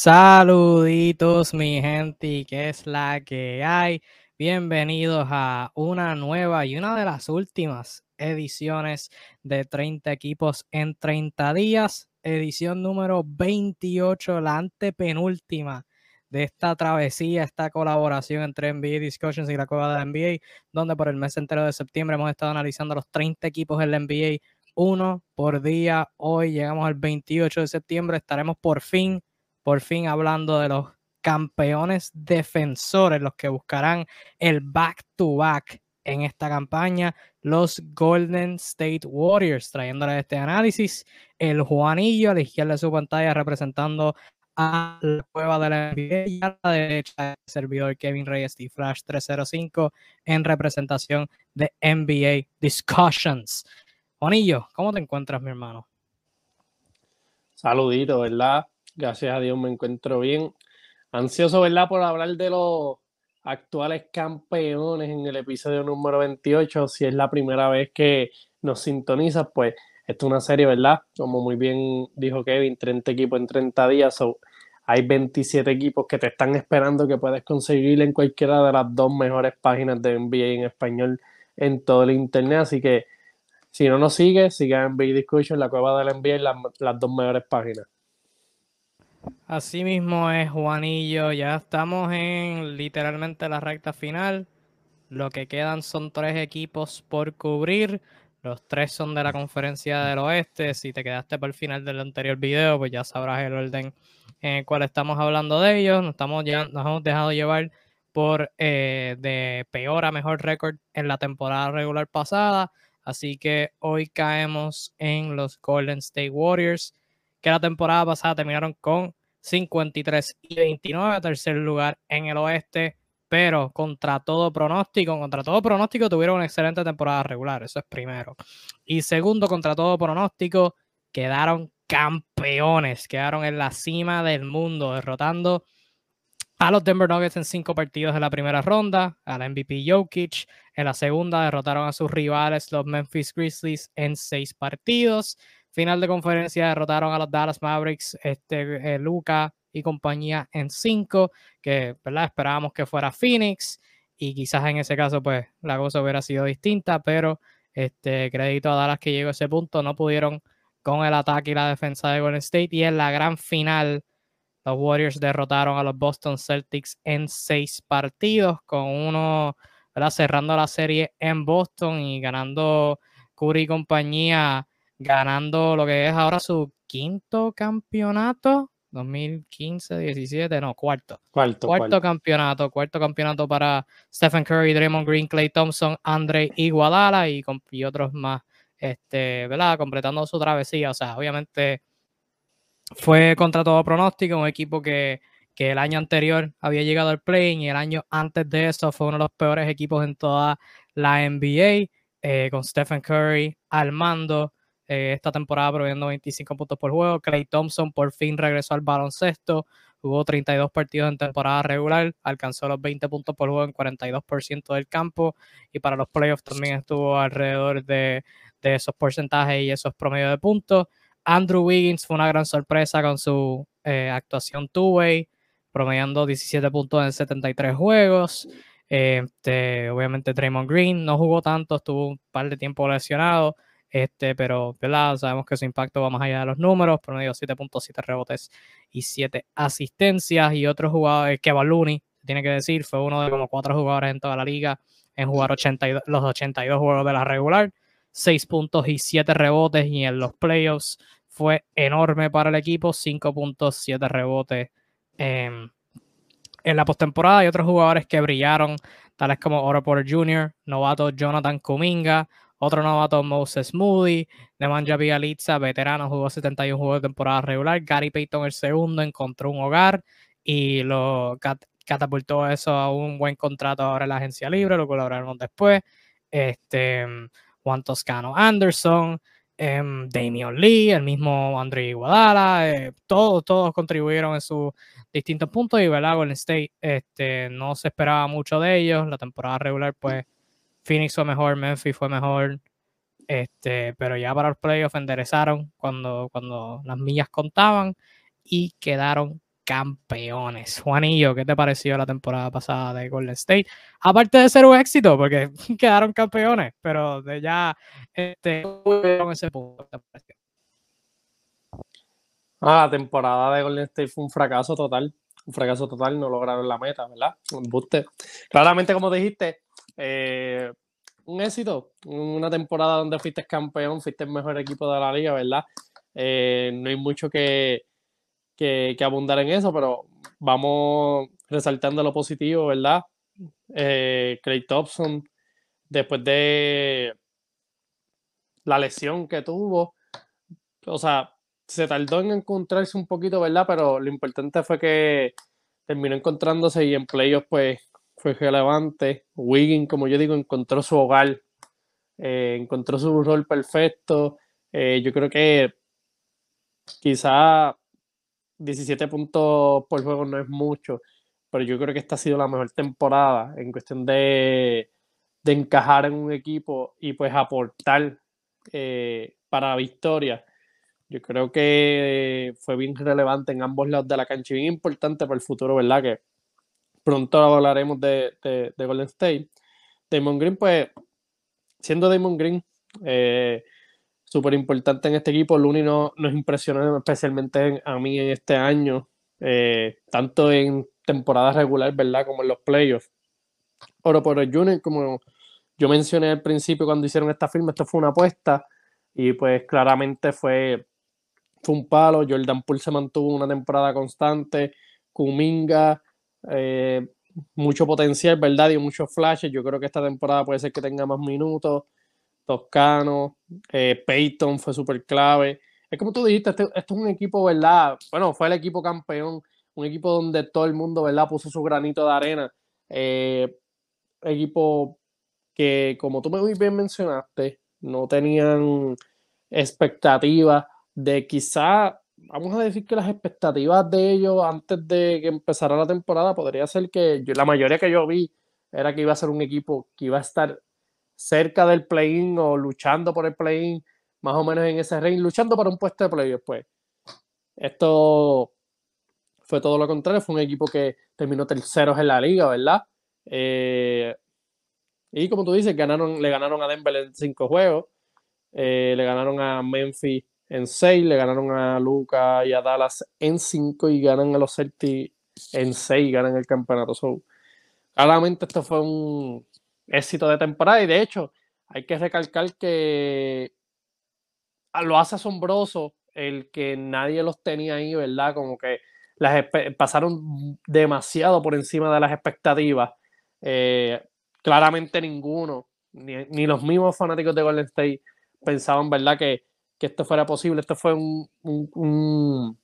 Saluditos mi gente, ¿qué es la que hay? Bienvenidos a una nueva y una de las últimas ediciones de 30 equipos en 30 días, edición número 28, la antepenúltima de esta travesía, esta colaboración entre NBA Discussions y la Cueva de la NBA, donde por el mes entero de septiembre hemos estado analizando los 30 equipos en la NBA, uno por día. Hoy llegamos al 28 de septiembre, estaremos por fin por fin hablando de los campeones defensores, los que buscarán el back-to-back en esta campaña, los Golden State Warriors, trayéndole este análisis, el Juanillo a la izquierda de su pantalla representando a la cueva de la NBA y a la derecha el servidor Kevin Reyes y Flash 305 en representación de NBA Discussions. Juanillo, ¿cómo te encuentras, mi hermano? Saludito, ¿verdad? Gracias a Dios me encuentro bien. Ansioso, ¿verdad? Por hablar de los actuales campeones en el episodio número 28. Si es la primera vez que nos sintonizas, pues esto es una serie, ¿verdad? Como muy bien dijo Kevin, 30 equipos en 30 días. hay 27 equipos que te están esperando que puedes conseguir en cualquiera de las dos mejores páginas de NBA en español en todo el internet. Así que si no nos sigues, sigue en NBA Discussion, la cueva del NBA y las dos mejores páginas. Así mismo es, Juanillo. Ya estamos en literalmente la recta final. Lo que quedan son tres equipos por cubrir. Los tres son de la conferencia del oeste. Si te quedaste por el final del anterior video, pues ya sabrás el orden en el cual estamos hablando de ellos. Nos, estamos ya, nos hemos dejado llevar por eh, de peor a mejor récord en la temporada regular pasada. Así que hoy caemos en los Golden State Warriors, que la temporada pasada terminaron con 53 y 29, tercer lugar en el oeste, pero contra todo pronóstico, contra todo pronóstico tuvieron una excelente temporada regular, eso es primero. Y segundo, contra todo pronóstico, quedaron campeones, quedaron en la cima del mundo, derrotando a los Denver Nuggets en cinco partidos de la primera ronda, al MVP Jokic. En la segunda derrotaron a sus rivales, los Memphis Grizzlies, en seis partidos. Final de conferencia derrotaron a los Dallas Mavericks, este, eh, Luca y compañía en 5, que ¿verdad? esperábamos que fuera Phoenix y quizás en ese caso pues la cosa hubiera sido distinta, pero este crédito a Dallas que llegó a ese punto, no pudieron con el ataque y la defensa de Golden State y en la gran final los Warriors derrotaron a los Boston Celtics en seis partidos con uno ¿verdad? cerrando la serie en Boston y ganando Curry y compañía ganando lo que es ahora su quinto campeonato. 2015, 17, no, cuarto. Cuarto, cuarto, campeonato, cuarto campeonato para Stephen Curry, Draymond Green, Clay Thompson, Andre Iguadala y, y otros más, este, ¿verdad? Completando su travesía. O sea, obviamente fue contra todo pronóstico, un equipo que, que el año anterior había llegado al play y el año antes de eso fue uno de los peores equipos en toda la NBA, eh, con Stephen Curry al mando. Eh, esta temporada proveyendo 25 puntos por juego. Clay Thompson por fin regresó al baloncesto, jugó 32 partidos en temporada regular, alcanzó los 20 puntos por juego en 42% del campo y para los playoffs también estuvo alrededor de, esos porcentajes y esos promedios de puntos. Andrew Wiggins fue una gran sorpresa con su eh, actuación two-way, promediando 17 puntos en 73 juegos. Este, obviamente Draymond Green no jugó tanto, estuvo un par de tiempo lesionado, este, pero ¿verdad? sabemos que su impacto va más allá de los números, promedio 7.7 rebotes y 7 asistencias. Y otro jugador, que Looney, tiene que decir, fue uno de como cuatro jugadores en toda la liga en jugar 82, los 82 juegos de la regular, 6 puntos y 7 rebotes. Y en los playoffs fue enorme para el equipo, 5.7 rebotes en la postemporada. Y otros jugadores que brillaron, tales como Oro Jr., novato Jonathan Kuminga, otro novato, Moses Moody. Nemanja Bialica, veterano, jugó 71 juegos de temporada regular. Gary Payton, el segundo, encontró un hogar y lo catapultó eso a un buen contrato ahora en la agencia libre. Lo colaboraron después. Este, Juan Toscano Anderson. Em, Damian Lee, el mismo André Iguadala, eh, todos, todos contribuyeron en sus distintos puntos y ¿verdad? Golden State este, no se esperaba mucho de ellos, la temporada regular pues Phoenix fue mejor, Memphis fue mejor, este, pero ya para los playoffs enderezaron cuando, cuando las millas contaban y quedaron campeones. Juanillo, ¿qué te pareció la temporada pasada de Golden State? Aparte de ser un éxito, porque quedaron campeones, pero de ya este, ese punto. Ah, la temporada de Golden State fue un fracaso total. Un fracaso total, no lograron la meta, ¿verdad? Un buste. Claramente, como dijiste, eh, un éxito. Una temporada donde fuiste campeón, fuiste el mejor equipo de la liga, ¿verdad? Eh, no hay mucho que, que, abundar en eso, pero vamos resaltando lo positivo, ¿verdad? Eh, Craig Thompson, después de la lesión que tuvo, o sea, se tardó en encontrarse un poquito, ¿verdad? Pero lo importante fue que terminó encontrándose y en playoffs, pues, fue relevante. Wiggin, como yo digo, encontró su hogar, eh, encontró su rol perfecto. Eh, yo creo que quizá 17 puntos por juego no es mucho, pero yo creo que esta ha sido la mejor temporada en cuestión de, encajar en un equipo y pues aportar eh, para la victoria. Yo creo que fue bien relevante en ambos lados de la cancha y bien importante para el futuro, ¿verdad? Que pronto hablaremos de, de, Golden State. Damon Green, pues, siendo Damon Green, eh, súper importante en este equipo. Looney no, nos impresionó especialmente a mí en este año, eh, tanto en temporada regular, ¿verdad? Como en los playoffs. Oro por el Junior, como yo mencioné al principio cuando hicieron esta firma, esto fue una apuesta y pues claramente fue, fue un palo. Jordan Poole se mantuvo una temporada constante. Kuminga, eh, mucho potencial, ¿verdad? Y muchos flashes. Yo creo que esta temporada puede ser que tenga más minutos. Toscano, eh, Peyton fue súper clave. Es como tú dijiste, este, este, es un equipo, ¿verdad? Bueno, fue el equipo campeón, un equipo donde todo el mundo, ¿verdad? Puso su granito de arena. Eh, equipo que, como tú muy bien mencionaste, no tenían expectativas de quizá, vamos a decir que las expectativas de ellos antes de que empezara la temporada podría ser que la mayoría que yo vi era que iba a ser un equipo que iba a estar cerca del play-in o luchando por el play-in, más o menos en ese range, luchando para un puesto de play después. Esto fue todo lo contrario, fue un equipo que terminó terceros en la liga, ¿verdad? Eh, y como tú dices, ganaron, le ganaron a Denver en cinco juegos, eh, le ganaron a Memphis en seis, le ganaron a Luca y a Dallas en cinco y ganan a los Celtics en seis, ganan el campeonato. claramente esto fue un, éxito de temporada y de hecho hay que recalcar que lo hace asombroso el que nadie los tenía ahí, ¿verdad? Como que las pasaron demasiado por encima de las expectativas. Eh, claramente ninguno, ni, los mismos fanáticos de Golden State pensaban, ¿verdad? Que, esto fuera posible. Esto fue un,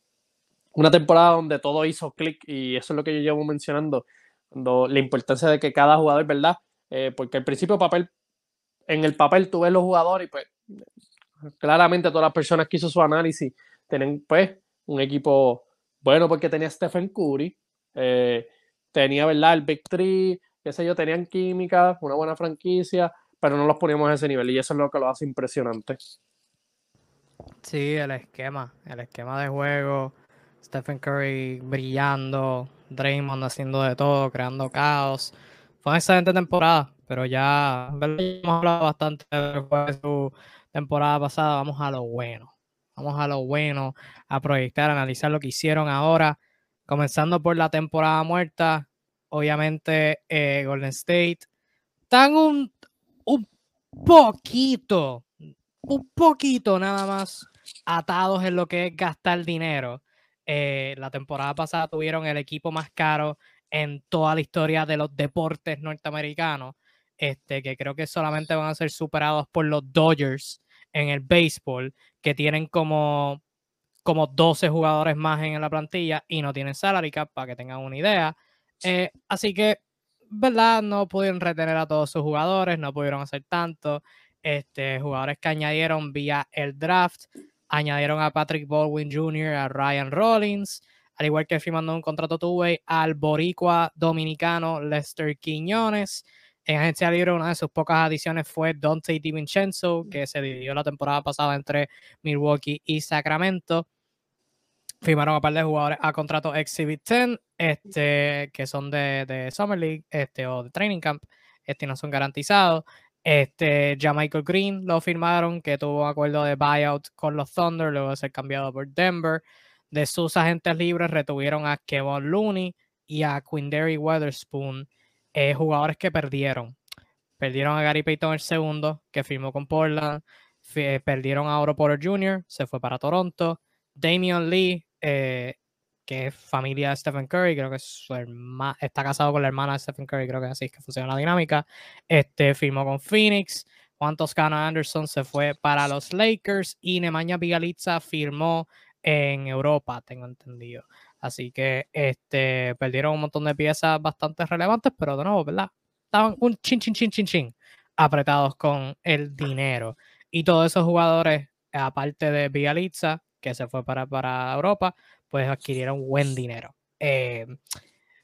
una temporada donde todo hizo clic y eso es lo que yo llevo mencionando, la importancia de que cada jugador, ¿verdad? Eh, porque al principio papel, en el papel tú ves los jugadores y pues claramente todas las personas que hizo su análisis tienen pues un equipo bueno porque tenía Stephen Curry, eh, tenía, ¿verdad? El Big Three, qué sé yo, tenían química, una buena franquicia, pero no los poníamos a ese nivel y eso es lo que lo hace impresionante. Sí, el esquema, el esquema de juego, Stephen Curry brillando, Draymond haciendo de todo, creando caos. Fue una excelente temporada, pero ya hemos hablado bastante de su temporada pasada. Vamos a lo bueno. Vamos a lo bueno, a proyectar, analizar lo que hicieron ahora. Comenzando por la temporada muerta, obviamente eh, Golden State. Están un, un poquito, un poquito nada más atados en lo que es gastar dinero. Eh, la temporada pasada tuvieron el equipo más caro en toda la historia de los deportes norteamericanos, este, que creo que solamente van a ser superados por los Dodgers en el béisbol, que tienen como, como 12 jugadores más en la plantilla y no tienen salary cap, para que tengan una idea. Eh, así que, ¿verdad? No pudieron retener a todos sus jugadores, no pudieron hacer tanto. Este, jugadores que añadieron vía el draft, añadieron a Patrick Baldwin Jr., a Ryan Rollins, al igual que firmando un contrato two-way al boricua dominicano Lester Quiñones. En agencia libre, una de sus pocas adiciones fue Dante DiVincenzo, que se dividió la temporada pasada entre Milwaukee y Sacramento. firmaron a par de jugadores a contrato Exhibit 10, este, que son de, de Summer League este, o de Training Camp, este, no son garantizados. Este, ya Michael Green lo firmaron, que tuvo un acuerdo de buyout con los Thunder, luego de ser cambiado por Denver. De sus agentes libres retuvieron a Kevin Looney y a Quindary Weatherspoon, eh, jugadores que perdieron. Perdieron a Gary Payton el segundo, que firmó con Portland. perdieron a Oro Porter Jr., se fue para Toronto. Damian Lee, eh, que es familia de Stephen Curry, creo que su está casado con la hermana de Stephen Curry, creo que así es que funciona la dinámica. Este firmó con Phoenix. Juan Toscano Anderson se fue para los Lakers y Nemanja Bigalitza firmó en Europa, tengo entendido. Así que este, perdieron un montón de piezas bastante relevantes, pero de nuevo, ¿verdad? Estaban un chin, chin, chin, chin, chin, apretados con el dinero. Y todos esos jugadores, aparte de Bigalitza, que se fue para, para Europa, pues adquirieron buen dinero. Eh,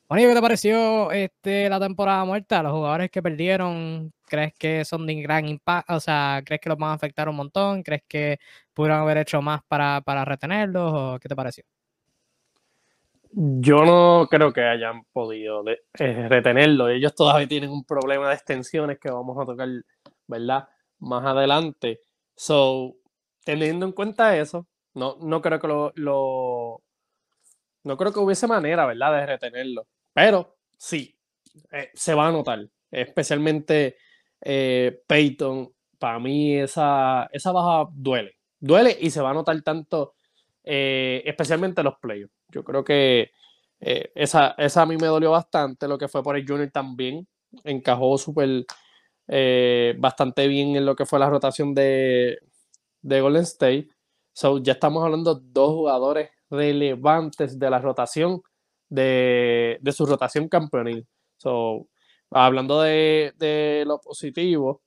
bueno, ¿qué te pareció este, la temporada muerta? Los jugadores que perdieron, ¿crees que son de gran impacto? O sea, ¿crees que los van a afectar un montón? ¿Crees que pudieron haber hecho más para, para retenerlos? ¿O qué te pareció? Yo no creo que hayan podido eh, retenerlo. Ellos todavía tienen un problema de extensiones que vamos a tocar, ¿verdad? Más adelante. So, teniendo en cuenta eso, no, no creo que lo no creo que hubiese manera, ¿verdad?, de retenerlo. Pero sí, eh, se va a notar. Especialmente eh, Peyton, para mí esa, esa baja duele. Duele y se va a notar tanto, eh, especialmente los playoffs. Yo creo que esa, esa a mí me dolió bastante. Lo que fue por el Junior también. Encajó súper bastante bien en lo que fue la rotación de, de Golden State. So, ya estamos hablando de dos jugadores relevantes de la rotación, de, su rotación campeonil. So, hablando de, lo positivo,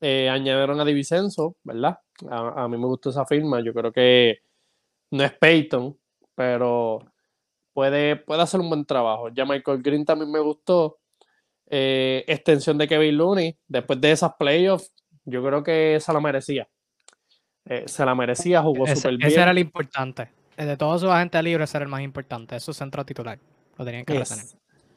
eh, añadieron a Divisenso, ¿verdad? A, mí me gustó esa firma. Yo creo que no es Peyton, pero puede, puede hacer un buen trabajo. Ya Michael Green también me gustó. Eh, extensión de Kevin Looney. Después de esas playoffs, yo creo que esa la merecía. Eh, se la merecía, jugó súper bien. Ese era el importante. De todos sus agentes libres era el más importante, es su centro titular. Lo tenían que retener.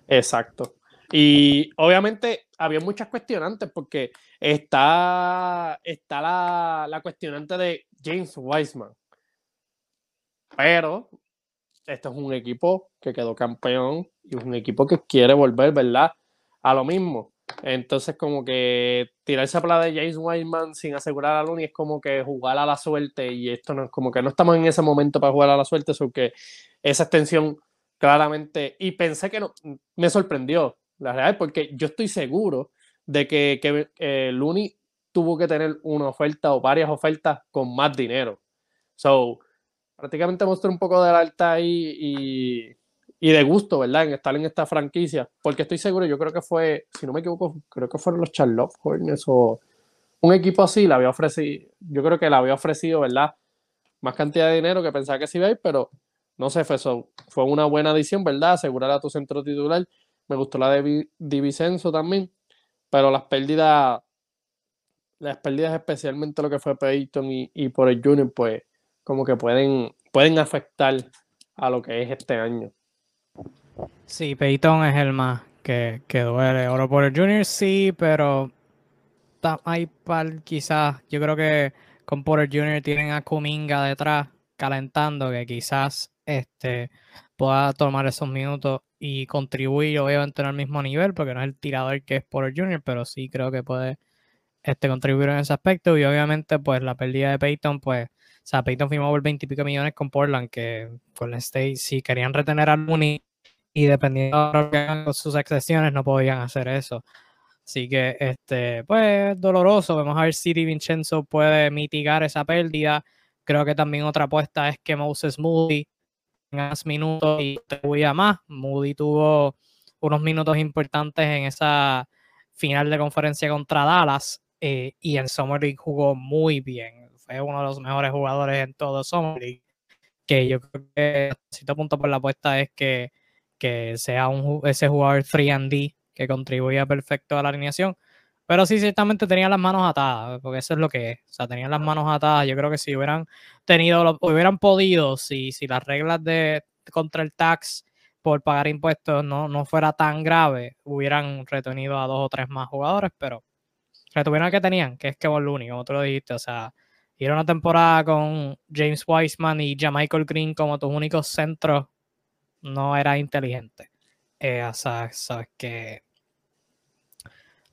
Exacto. Y obviamente había muchas cuestionantes porque está, está la, la cuestionante de James Wiseman. Pero este es un equipo que quedó campeón y es un equipo que quiere volver, ¿verdad? A lo mismo. Entonces, como que tirarse a plata de James Wiseman sin asegurar a Looney es como que jugar a la suerte y esto no es como que no estamos en ese momento para jugar a la suerte, sino que esa extensión claramente, y pensé que no, me sorprendió, la realidad, porque yo estoy seguro de que, que eh, Looney tuvo que tener una oferta o varias ofertas con más dinero. So, prácticamente mostré un poco de la alta ahí y y de gusto, ¿verdad? En estar en esta franquicia, porque estoy seguro, yo creo que fue, si no me equivoco, creo que fueron los Charlotte Hornets o un equipo así, le había ofrecido, yo creo que le había ofrecido, ¿verdad? Más cantidad de dinero que pensaba que sí iba pero no sé, fue, eso, fue una buena adición, ¿verdad? Asegurar a tu centro titular. Me gustó la de Divicenzo también, pero las pérdidas, las pérdidas especialmente lo que fue Peyton y, y por el Junior, pues como que pueden, pueden afectar a lo que es este año. Sí, Peyton es el más que, que duele. Oro por el Junior sí, pero hay par, quizás, yo creo que con Porter Jr. tienen a Kuminga detrás calentando, que quizás este, pueda tomar esos minutos y contribuir obviamente al mismo nivel, porque no es el tirador que es Porter Jr., pero sí creo que puede este, contribuir en ese aspecto. Y obviamente, pues la pérdida de Peyton, pues, o sea, Peyton firmó por 20 y pico millones con Portland, que con State, si querían retener a Looney y dependiendo de lo que hagan sus excepciones no podían hacer eso. Así que, este, pues, doloroso. Vamos a ver si Di Vincenzo puede mitigar esa pérdida. Creo que también otra apuesta es que Moses Moody tenga más minutos y contribuya más. Moody tuvo unos minutos importantes en esa final de conferencia contra Dallas eh, y en Summer League jugó muy bien. Fue uno de los mejores jugadores en todo Summer League. Que yo creo que, cierto punto por la apuesta es que que sea un, ese jugador 3D que contribuya perfecto a la alineación. Pero sí, ciertamente tenían las manos atadas, porque eso es lo que es. O sea, tenían las manos atadas. Yo creo que si hubieran tenido, hubieran podido, si, si las reglas de contra el tax por pagar impuestos no, no fuera tan grave, hubieran retenido a dos o tres más jugadores, pero retuvieron al que tenían, que es Kevin Looney, como tú lo dijiste. O sea, ir a una temporada con James Wiseman y Michael Green como tus únicos centros no era inteligente. Eh, o sea, sabes que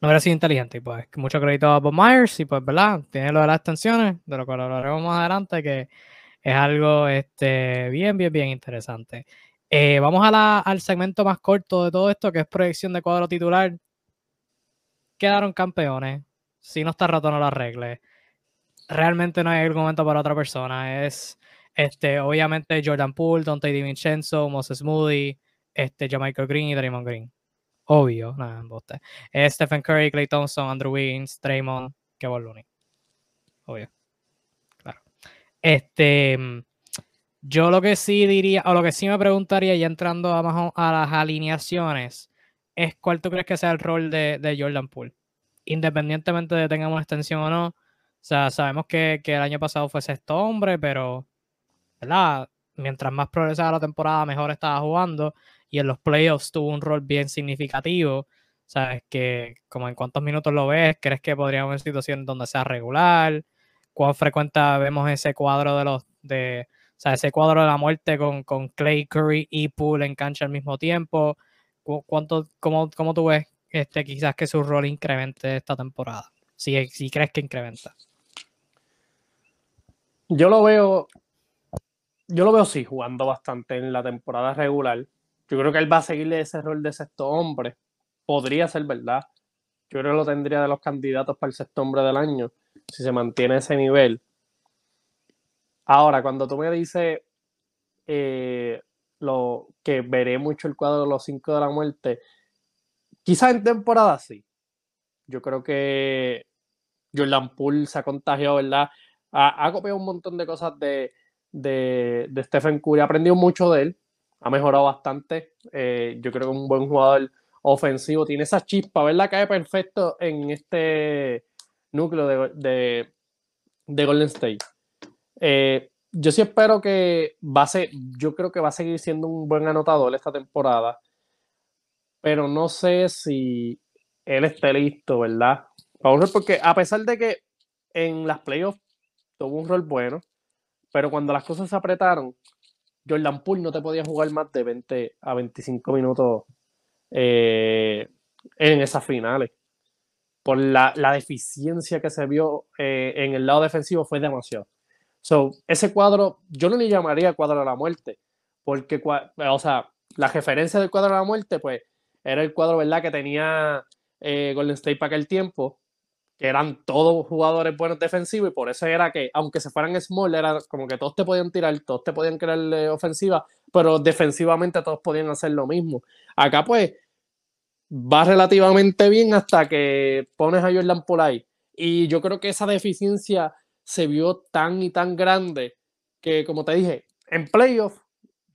no hubiera sido inteligente. Y pues mucho crédito a Bob Myers y pues, ¿verdad? Tiene lo de las extensiones, de lo que hablaremos más adelante, que es algo este, bien, bien, bien interesante. Eh, vamos a al segmento más corto de todo esto, que es proyección de cuadro titular. Quedaron campeones. Si no está rato, no lo arregle. Realmente no hay argumento para otra persona. Es, este, obviamente, Jordan Poole, Dante DiVincenzo, Moses Moody, este, Jamaica Green y Draymond Green obvio, nada, embuste. Es Stephen Curry, Clay Thompson, Andrew Wiggins, Draymond, Kevin Looney. Obvio. Claro. Este, mm, yo lo que sí diría, o lo que sí me preguntaría, ya entrando a, a las alineaciones, es cuál tú crees que sea el rol de, Jordan Poole. Independientemente de tengamos una extensión o no. O sea, sabemos que, que el año pasado fue sexto hombre, pero, ¿verdad? Mientras más progresaba la temporada, mejor estaba jugando y en los playoffs tuvo un rol bien significativo. ¿Sabes? Que como en cuántos minutos lo ves, ¿crees que podría haber situaciones donde sea regular? ¿Cuán frecuente vemos ese cuadro de los de o sea, ese cuadro de la muerte con, con Clay, Curry y Poole en cancha al mismo tiempo? ¿Cuánto, cómo, cómo tú ves este, quizás que su rol incremente esta temporada? Si, si crees que incrementa. Yo lo veo, yo lo veo sí, jugando bastante en la temporada regular. Yo creo que él va a seguirle ese rol de sexto hombre. Podría ser verdad. Yo creo que lo tendría de los candidatos para el sexto hombre del año, si se mantiene ese nivel. Ahora, cuando tú me dices eh, lo que veré mucho el cuadro de los cinco de la muerte, quizás en temporada sí. Yo creo que Jordan Poole se ha contagiado, ¿verdad? Ha, copiado un montón de cosas de, de, de Stephen Curry, ha aprendido mucho de él ha mejorado bastante. Eh, yo creo que es un buen jugador ofensivo. Tiene esa chispa, ¿verdad? Cae perfecto en este núcleo de, de, Golden State. Eh, yo sí espero que va a ser, yo creo que va a seguir siendo un buen anotador esta temporada, pero no sé si él esté listo, ¿verdad? Porque a pesar de que en las playoffs tuvo un rol bueno, pero cuando las cosas se apretaron, Jordan Poole no te podía jugar más de 20 a 25 minutos eh, en esas finales. Por la, deficiencia que se vio eh, en el lado defensivo fue demasiado. So, ese cuadro, yo no le llamaría cuadro de la muerte, porque, o sea, la referencia del cuadro de la muerte, pues, era el cuadro, ¿verdad?, que tenía eh, Golden State para aquel tiempo, que eran todos jugadores buenos defensivos y por eso era que, aunque se fueran small, era como que todos te podían tirar, todos te podían crear ofensiva, pero defensivamente todos podían hacer lo mismo. Acá pues va relativamente bien hasta que pones a Jordan por ahí. Y yo creo que esa deficiencia se vio tan y tan grande que, como te dije, en playoff,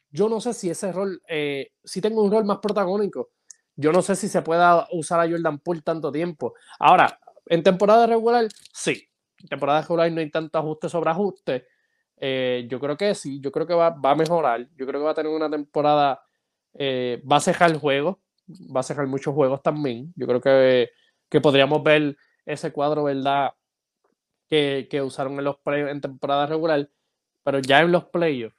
yo no sé si ese rol, eh, si tengo un rol más protagónico. Yo no sé si se pueda usar a Jordan Poole tanto tiempo. Ahora, en temporada regular, sí. En temporada regular no hay tanto ajuste sobre ajuste. Eh, yo creo que sí, yo creo que va, a mejorar. Yo creo que va a tener una temporada, eh, va a cejar juegos, va a cejar muchos juegos también. Yo creo que, que podríamos ver ese cuadro, ¿verdad? Que, que usaron en los en temporada regular, pero ya en los playoffs,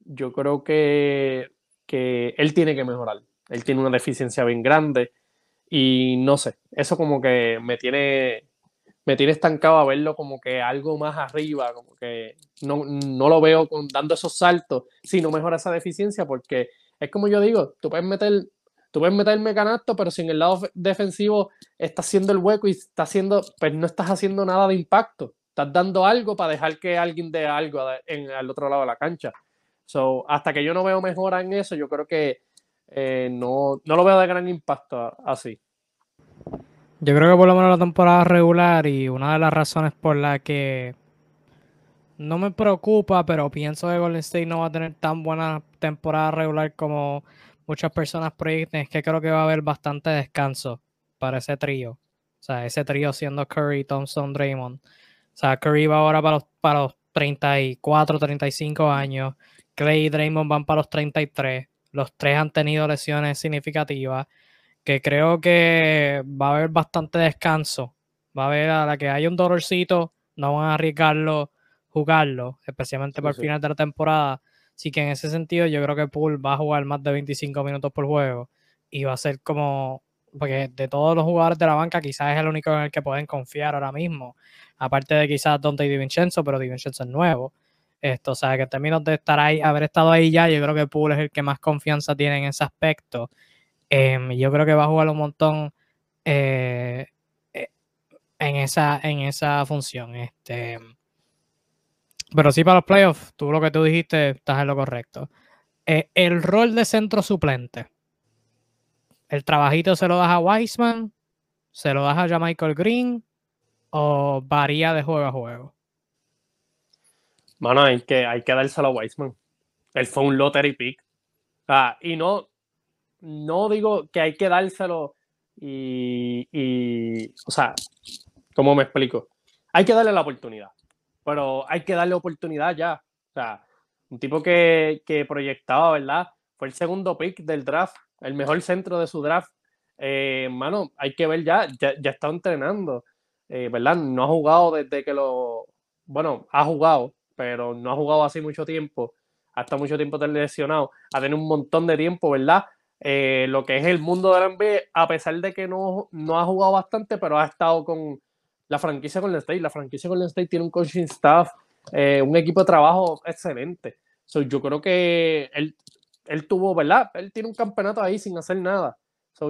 yo creo que, que él tiene que mejorar. Él tiene una deficiencia bien grande. Y no sé, eso como que me tiene, me tiene estancado a verlo como que algo más arriba, como que no, lo veo con, dando esos saltos si no mejora esa deficiencia, porque es como yo digo, tú puedes meter, tú puedes meterme canasto, pero si en el lado defensivo estás haciendo el hueco y está haciendo, pues no estás haciendo nada de impacto. Estás dando algo para dejar que alguien dé algo en, al otro lado de la cancha. So, hasta que yo no veo mejora en eso, yo creo que eh, no, no lo veo de gran impacto así. Yo creo que por lo menos la temporada regular y una de las razones por la que no me preocupa, pero pienso que Golden State no va a tener tan buena temporada regular como muchas personas proyectan, es que creo que va a haber bastante descanso para ese trío. O sea, ese trío siendo Curry, Thompson, Draymond. O sea, Curry va ahora para los, para los 34, 35 años. Clay y Draymond van para los 33. Los tres han tenido lesiones significativas. Que creo que va a haber bastante descanso. Va a haber a la que haya un dolorcito, no van a arriesgarlo, jugarlo, especialmente para el final de la temporada. Así que en ese sentido, yo creo que Poole va a jugar más de 25 minutos por juego y va a ser como porque de todos los jugadores de la banca quizás es el único en el que pueden confiar ahora mismo, aparte de quizás Dante y DiVincenzo, pero DiVincenzo es nuevo. Esto, o sea, que en términos de estar ahí, haber estado ahí ya, yo creo que Poole es el que más confianza tiene en ese aspecto. Em, yo creo que va a jugar un montón eh, eh, en, esa, en esa función. Este, pero sí para los playoffs, tú lo que tú dijiste, estás en lo correcto. Eh, el rol de centro suplente el trabajito se lo das a Weisman, se lo das a Michael Green o varía de juego a juego. Mano, hay que, hay que dárselo a Weisman. Él fue un lottery pick. Ah, y no, no digo que hay que dárselo y, y, o sea, ¿cómo me explico? Hay que darle la oportunidad, pero hay que darle oportunidad ya. O sea, un tipo que, que proyectaba, ¿verdad? Fue el segundo pick del draft el mejor centro de su draft. Eh, mano, hay que ver ya, ya, está entrenando, eh, ¿verdad? No ha jugado desde que lo, bueno, ha jugado, pero no ha jugado así mucho tiempo, hasta mucho tiempo lesionado, ha tenido un montón de tiempo, ¿verdad? Eh, lo que es el mundo del NBA, a pesar de que no, no ha jugado bastante, pero ha estado con la franquicia con el State. La franquicia el State tiene un coaching staff, eh, un equipo de trabajo excelente. yo creo que él él tuvo, ¿verdad? Él tiene un campeonato ahí sin hacer nada.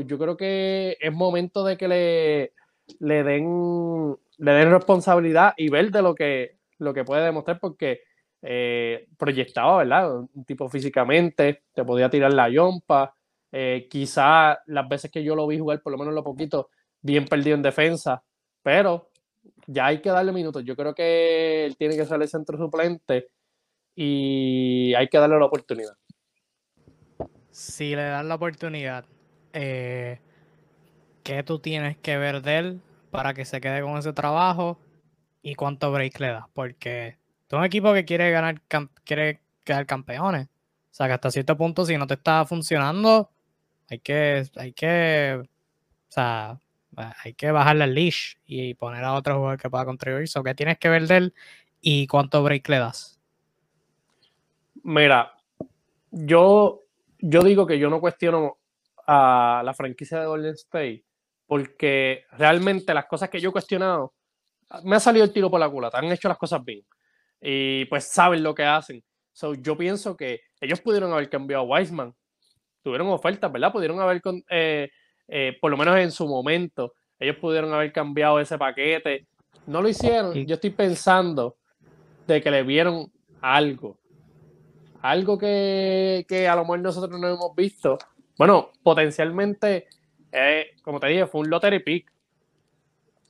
yo creo que es momento de que le, le, den, le den responsabilidad y ver de lo que, lo que puede demostrar porque eh, proyectaba, ¿verdad? Un tipo físicamente, te podía tirar la yompa. Eh, quizá las veces que yo lo vi jugar, por lo menos lo poquito, bien perdido en defensa, pero ya hay que darle minutos. Yo creo que él tiene que el centro suplente y hay que darle la oportunidad si le dan la oportunidad, eh, ¿qué tú tienes que ver de él para que se quede con ese trabajo y cuánto break le das? Porque es un equipo que quiere ganar, quiere quedar campeones. O sea, que hasta cierto punto, si no te está funcionando, hay que, hay que, o sea, hay que bajarle el leash y poner a otro jugador que pueda contribuir. So, ¿Qué tienes que ver de él y cuánto break le das? Mira, yo yo digo que yo no cuestiono a la franquicia de Golden State porque realmente las cosas que yo he cuestionado me ha salido el tiro por la culata, han hecho las cosas bien y pues saben lo que hacen. So, yo pienso que ellos pudieron haber cambiado a Wiseman, tuvieron ofertas, ¿verdad? Pudieron haber, eh, eh, por lo menos en su momento, ellos pudieron haber cambiado ese paquete. No lo hicieron. Yo estoy pensando de que le vieron algo algo que, a lo mejor nosotros no hemos visto. Bueno, potencialmente, eh, como te dije, fue un lottery pick.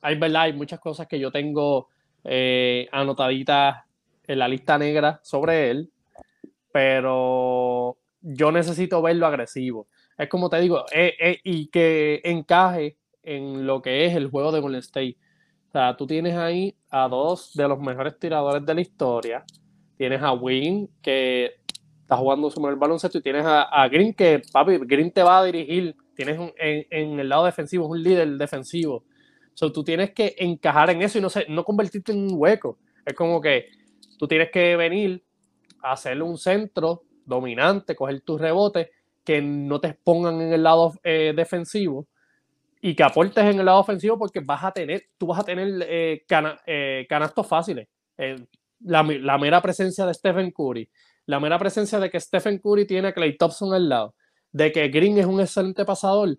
Hay verdad, hay muchas cosas que yo tengo eh, anotaditas en la lista negra sobre él, pero yo necesito verlo agresivo. Es como te digo, eh, y que encaje en lo que es el juego de Golden State. O sea, tú tienes ahí a dos de los mejores tiradores de la historia. Tienes a Wing, que está jugando sobre el baloncesto y tienes a, Green que, papi, Green te va a dirigir, tienes en, el lado defensivo, es un líder defensivo. So, tú tienes que encajar en eso y no, sé, no convertirte en un hueco. Es como que tú tienes que venir a hacerle un centro dominante, coger tus rebotes, que no te expongan en el lado eh, defensivo y que aportes en el lado ofensivo porque vas a tener, tú vas a tener eh, eh, canastos fáciles. La, la, mera presencia de Stephen Curry, la mera presencia de que Stephen Curry tiene a Clay Thompson al lado, de que Green es un excelente pasador,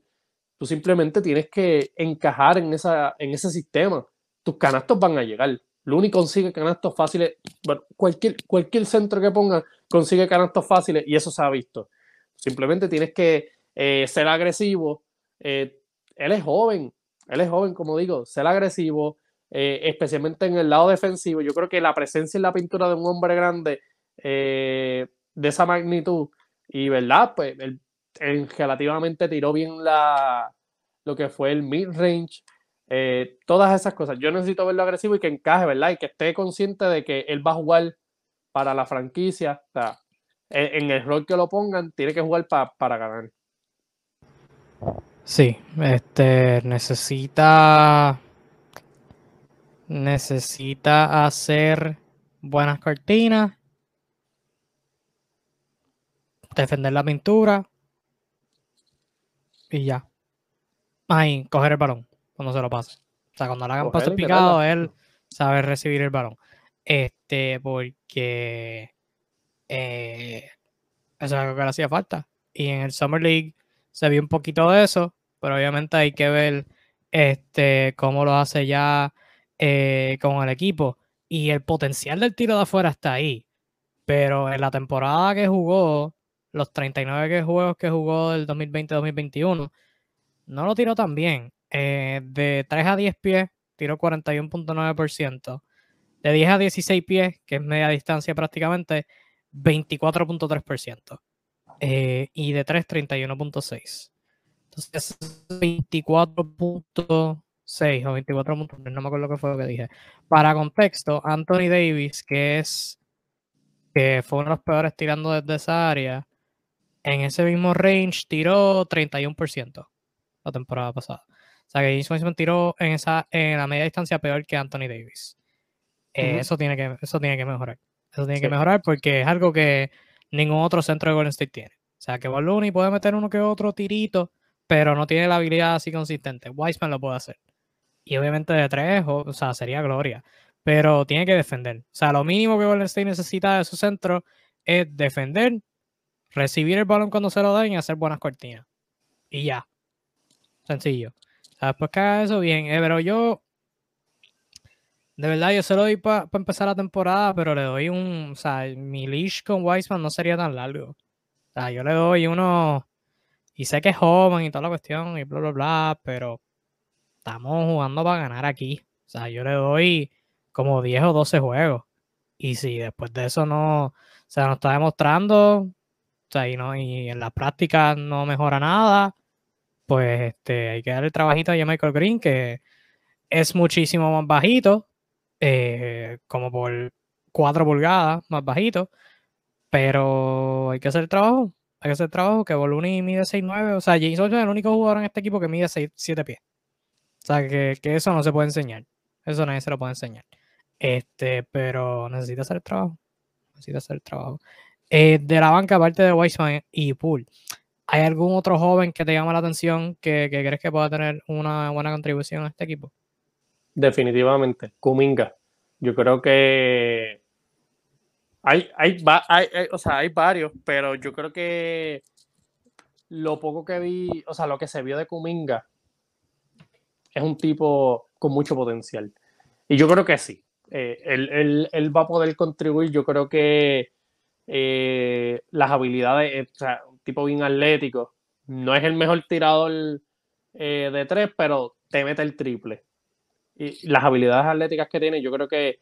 tú simplemente tienes que encajar en, esa, en ese sistema. Tus canastos van a llegar. Looney consigue canastos fáciles. Bueno, cualquier, cualquier centro que ponga consigue canastos fáciles y eso se ha visto. Simplemente tienes que eh, ser agresivo. Eh, él es joven, él es joven, como digo, ser agresivo, eh, especialmente en el lado defensivo. Yo creo que la presencia en la pintura de un hombre grande de esa magnitud y, ¿verdad? Pues él, relativamente tiró bien la, lo que fue el mid-range. Eh, todas esas cosas. Yo necesito verlo agresivo y que encaje, ¿verdad? Y que esté consciente de que él va a jugar para la franquicia. O sea, en, el rol que lo pongan, tiene que jugar para ganar. Sí, este necesita necesita hacer buenas cortinas, defender la pintura y ya. Ahí, coger el balón cuando se lo pase. O sea, cuando le hagan paso picado, él sabe recibir el balón. Este, porque eh, eso es algo que le hacía falta. Y en el Summer League se vio un poquito de eso, pero obviamente hay que ver este, cómo lo hace ya eh, con el equipo. Y el potencial del tiro de afuera está ahí. Pero en la temporada que jugó, los 39 juegos que jugó del 2020-2021, no lo tiró tan bien. Eh, de 3 a 10 pies, tiró 41.9%. De 10 a 16 pies, que es media distancia prácticamente, 24.3%. Eh, y de 3, 31.6. Entonces, 24.6 o 24. No me acuerdo qué fue lo que dije. Para contexto, Anthony Davis, que es que fue uno de los peores tirando desde esa área, en ese mismo range tiró 31% la temporada pasada. O sea que James Wiseman tiró en, esa, en la media distancia peor que Anthony Davis. Eh, eso, tiene que, eso tiene que mejorar. Eso tiene que mejorar porque es algo que ningún otro centro de Golden State tiene. O sea que Ballooney puede meter uno que otro tirito, pero no tiene la habilidad así consistente. Wiseman lo puede hacer. Y obviamente de tres, o, sea, sería gloria. Pero tiene que defender. O sea, lo mínimo que Golden State necesita de su centro es defender, recibir el balón cuando se lo den y hacer buenas cortinas. Y ya. Sencillo. O sea, después que haga eso bien. Eh, pero yo, de verdad, yo se lo doy para empezar la temporada, pero le doy un. O sea, mi leash con Wiseman no sería tan largo. O sea, yo le doy uno. Y sé que es joven y toda la cuestión y bla, bla, bla, pero estamos jugando para ganar aquí. O sea, yo le doy como 10 o 12 juegos. Y si después de eso no se nos está demostrando, o y, no, y en la práctica no mejora nada, pues este, hay que dar el trabajito a Michael Green, que es muchísimo más bajito, eh, como por 4 pulgadas más bajito, pero hay que hacer el trabajo, hay que hacer el trabajo, que Voluni mide 6'9", o sea, James Olsen es el único jugador en este equipo que mide 6, 7 pies. O sea, que, que, eso no se puede enseñar, eso nadie se lo puede enseñar. Este, pero necesita hacer el trabajo, necesita hacer el trabajo. Eh, de la banca, aparte de Weissman y Poole, ¿Hay algún otro joven que te llama la atención que, crees que pueda tener una buena contribución a este equipo? Definitivamente, Kuminga. Yo creo que hay, hay, o sea, hay varios, pero yo creo que lo poco que vi, o sea, lo que se vio de Kuminga es un tipo con mucho potencial. Y yo creo que sí. Eh, él, va a poder contribuir. Yo creo que eh, las habilidades, eh, o sea, tipo bien atlético. No es el mejor tirador eh, de tres, pero te mete el triple. Y las habilidades atléticas que tiene, yo creo que,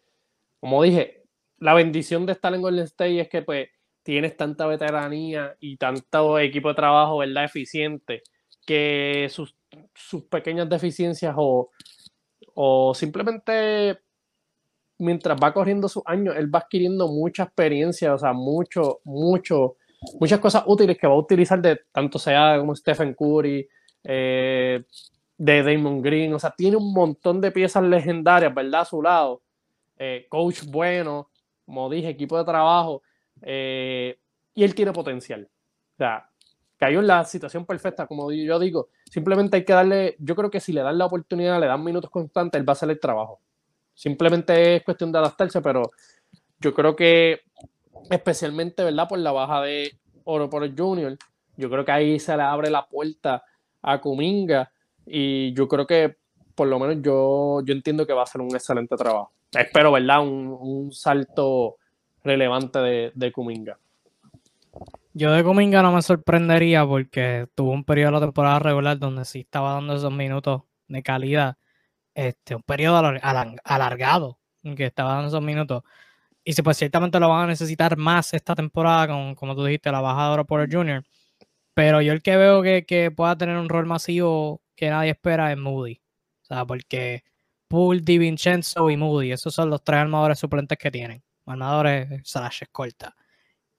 como dije, la bendición de estar en Golden State es que pues tienes tanta veteranía y tanto equipo de trabajo, ¿verdad? Eficiente, que sus, pequeñas deficiencias o, o simplemente mientras va corriendo sus años, él va adquiriendo mucha experiencia, o sea, mucho, mucho muchas cosas útiles que va a utilizar de tanto sea como Stephen Curry, eh, de Damon Green, o sea, tiene un montón de piezas legendarias, ¿verdad? A su lado. Eh, coach bueno, como dije, equipo de trabajo, eh, y él tiene potencial. O sea, cayó en la situación perfecta, como yo digo, simplemente hay que darle, yo creo que si le dan la oportunidad, le dan minutos constantes, él va a hacer el trabajo. Simplemente es cuestión de adaptarse, pero yo creo que especialmente, ¿verdad? Por la baja de Oro por el Junior. Yo creo que ahí se le abre la puerta a Kuminga y yo creo que por lo menos yo, yo entiendo que va a ser un excelente trabajo. Espero, ¿verdad? Un, salto relevante de, de Kuminga. Yo de Kuminga no me sorprendería porque tuvo un periodo de la temporada regular donde sí estaba dando esos minutos de calidad. Este, un periodo alargado que estaba dando esos minutos. Y si pues ciertamente lo van a necesitar más esta temporada, con, como tú dijiste, la bajadora por el Junior. Pero yo el que veo que, que, pueda tener un rol masivo que nadie espera es Moody. O sea, porque Poole, DiVincenzo y Moody, esos son los tres armadores suplentes que tienen. Armadores slash escolta.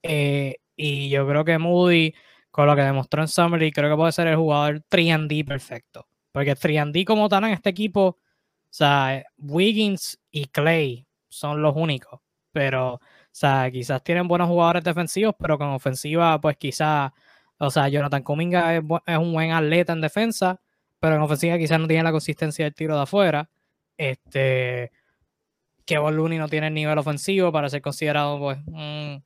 Eh, y yo creo que Moody, con lo que demostró en Summer creo que puede ser el jugador 3D perfecto. Porque 3D como tal en este equipo, sea, Wiggins y Clay son los únicos. Pero, o sea, quizás tienen buenos jugadores defensivos, pero con ofensiva, pues quizás, o sea, Jonathan Kuminga es, un buen atleta en defensa, pero en ofensiva quizás no tiene la consistencia del tiro de afuera. Este, Kevin Looney no tiene el nivel ofensivo para ser considerado, pues, un